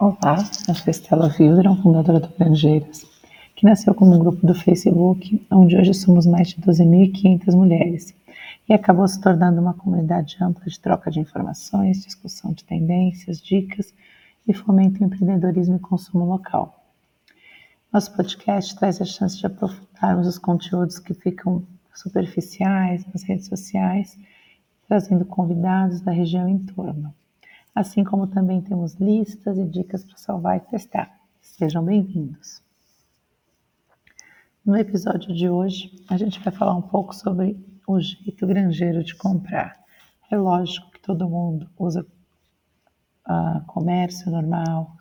Olá, eu sou Estela Wildron, fundadora do Granjeiras, que nasceu como um grupo do Facebook, onde hoje somos mais de 12.500 mulheres, e acabou se tornando uma comunidade ampla de troca de informações, discussão de tendências, dicas e fomento o empreendedorismo e consumo local. Nosso podcast traz a chance de aprofundarmos os conteúdos que ficam superficiais nas redes sociais, trazendo convidados da região em torno assim como também temos listas e dicas para salvar e testar. Sejam bem-vindos. No episódio de hoje, a gente vai falar um pouco sobre o jeito granjeiro de comprar. É lógico que todo mundo usa uh, comércio normal,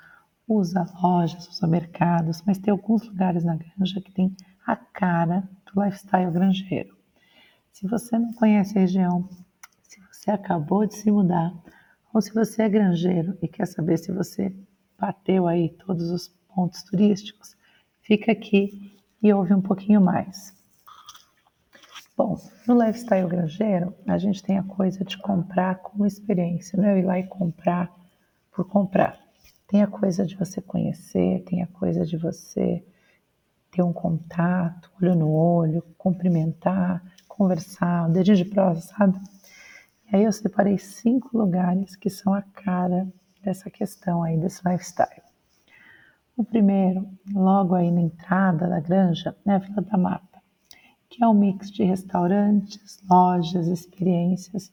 usa lojas, usa mercados, mas tem alguns lugares na granja que tem a cara do lifestyle granjeiro. Se você não conhece a região, se você acabou de se mudar, ou se você é granjeiro e quer saber se você bateu aí todos os pontos turísticos, fica aqui e ouve um pouquinho mais. Bom, no lifestyle granjeiro, a gente tem a coisa de comprar como experiência, não é ir lá e comprar por comprar. Tem a coisa de você conhecer, tem a coisa de você ter um contato, olho no olho, cumprimentar, conversar, um dedinho de prova, sabe? Aí eu separei cinco lugares que são a cara dessa questão aí, desse lifestyle. O primeiro, logo aí na entrada da granja, é a Vila da Mata, que é um mix de restaurantes, lojas, experiências,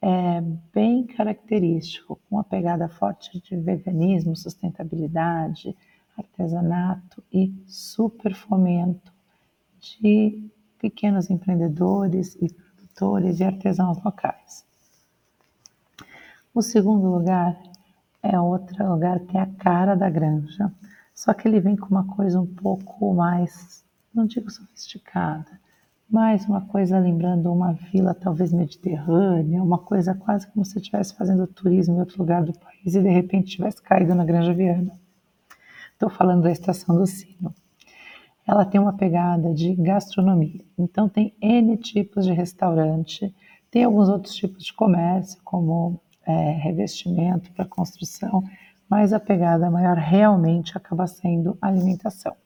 é bem característico, com uma pegada forte de veganismo, sustentabilidade, artesanato e super fomento de pequenos empreendedores e produtores e artesãos locais. O segundo lugar é outro lugar que tem a cara da granja, só que ele vem com uma coisa um pouco mais, não digo sofisticada, mas uma coisa lembrando uma vila talvez mediterrânea, uma coisa quase como se estivesse fazendo turismo em outro lugar do país e de repente tivesse caído na Granja Viana. Estou falando da Estação do Sino ela tem uma pegada de gastronomia. Então tem N tipos de restaurante, tem alguns outros tipos de comércio, como é, revestimento para construção, mas a pegada maior realmente acaba sendo alimentação.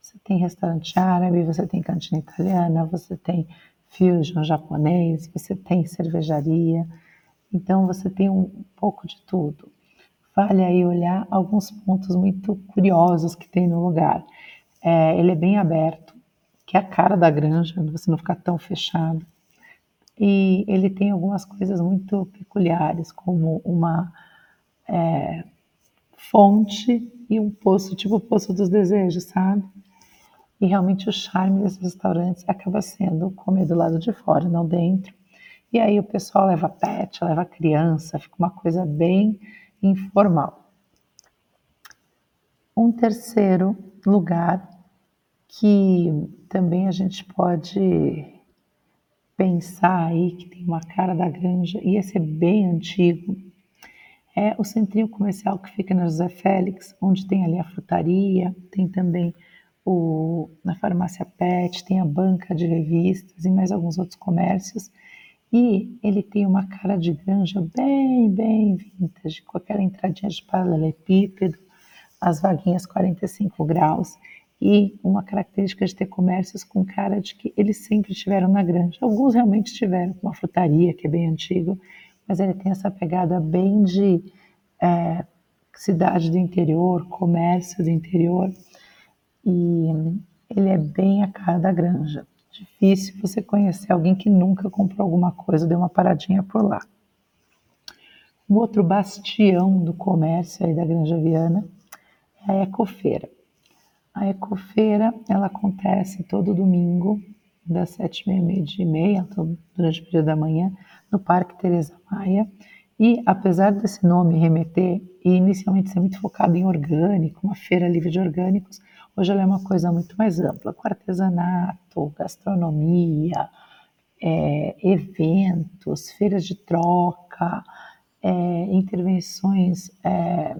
Você tem restaurante árabe, você tem cantina italiana, você tem fusion japonês, você tem cervejaria, então você tem um pouco de tudo. Vale aí olhar alguns pontos muito curiosos que tem no lugar. É, ele é bem aberto, que é a cara da granja, você não fica tão fechado. E ele tem algumas coisas muito peculiares, como uma é, fonte e um poço, tipo o Poço dos Desejos, sabe? E realmente o charme desses restaurantes acaba sendo comer do lado de fora, não dentro. E aí o pessoal leva pet, leva criança, fica uma coisa bem informal. Um terceiro lugar que também a gente pode pensar aí que tem uma cara da granja, e esse é bem antigo, é o centrinho comercial que fica na José Félix, onde tem ali a frutaria, tem também o, na farmácia Pet, tem a banca de revistas e mais alguns outros comércios. E ele tem uma cara de granja bem, bem vintage, com aquela entradinha de paralelepípedo, as vaguinhas 45 graus e uma característica de ter comércios com cara de que eles sempre estiveram na granja. Alguns realmente estiveram, com a frutaria, que é bem antigo, mas ele tem essa pegada bem de é, cidade do interior, comércio do interior, e ele é bem a cara da granja. Difícil você conhecer alguém que nunca comprou alguma coisa, deu uma paradinha por lá. Um outro bastião do comércio aí da Granja Viana é a Ecofeira. A Ecofeira, ela acontece todo domingo, das sete e meia, meia e meia, durante o período da manhã, no Parque Teresa Maia. E apesar desse nome remeter e inicialmente ser muito focado em orgânico, uma feira livre de orgânicos, hoje ela é uma coisa muito mais ampla, com artesanato, gastronomia, é, eventos, feiras de troca, é, intervenções é,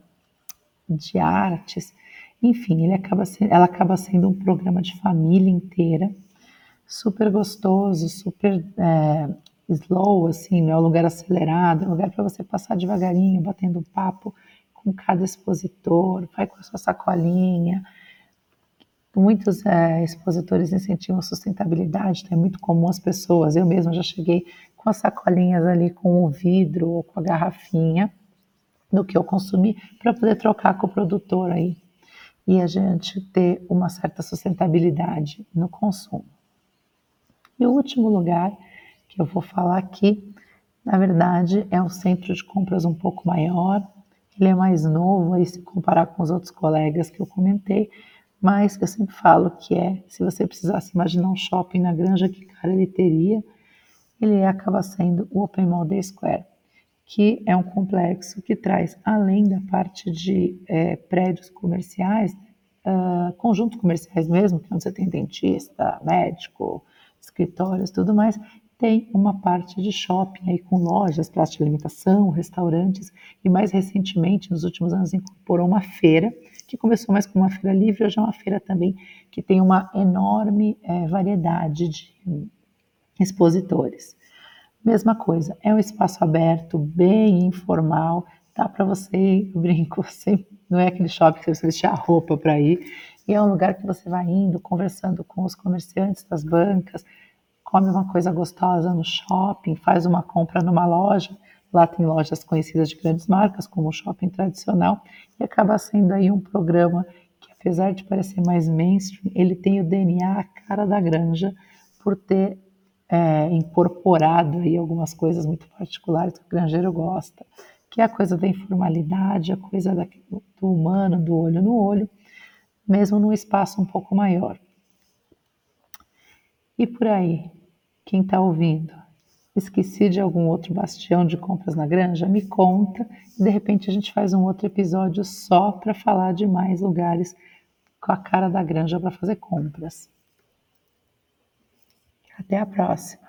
de artes. Enfim, ele acaba ela acaba sendo um programa de família inteira, super gostoso, super é, slow, assim, não é um lugar acelerado, é um lugar para você passar devagarinho, batendo papo com cada expositor, vai com a sua sacolinha. Muitos é, expositores incentivam a sustentabilidade, então é muito comum as pessoas, eu mesma já cheguei com as sacolinhas ali com o vidro ou com a garrafinha do que eu consumi para poder trocar com o produtor aí e a gente ter uma certa sustentabilidade no consumo. E o último lugar que eu vou falar aqui, na verdade, é um centro de compras um pouco maior. Ele é mais novo aí se comparar com os outros colegas que eu comentei, mas eu sempre falo que é, se você precisasse imaginar um shopping na Granja, que cara ele teria? Ele acaba sendo o Open Mall Day Square, que é um complexo que traz, além da parte de é, prédios comerciais, uh, conjuntos comerciais mesmo, que é onde você tem dentista, médico, escritórios, tudo mais, tem uma parte de shopping aí com lojas, praça de alimentação, restaurantes e mais recentemente, nos últimos anos, incorporou uma feira que começou mais com uma feira livre, hoje é uma feira também que tem uma enorme é, variedade de expositores. Mesma coisa, é um espaço aberto, bem informal, dá para você, eu brinco, você, não é aquele shopping que você precisa vestir a roupa para ir, e é um lugar que você vai indo, conversando com os comerciantes das bancas, come uma coisa gostosa no shopping, faz uma compra numa loja, lá tem lojas conhecidas de grandes marcas, como o shopping tradicional, e acaba sendo aí um programa que, apesar de parecer mais mainstream, ele tem o DNA, a cara da granja, por ter é, incorporado aí algumas coisas muito particulares que o granjeiro gosta, que é a coisa da informalidade, a coisa da, do humano, do olho no olho, mesmo num espaço um pouco maior. E por aí, quem está ouvindo, esqueci de algum outro bastião de compras na granja? Me conta e de repente a gente faz um outro episódio só para falar de mais lugares com a cara da granja para fazer compras. Até a próxima!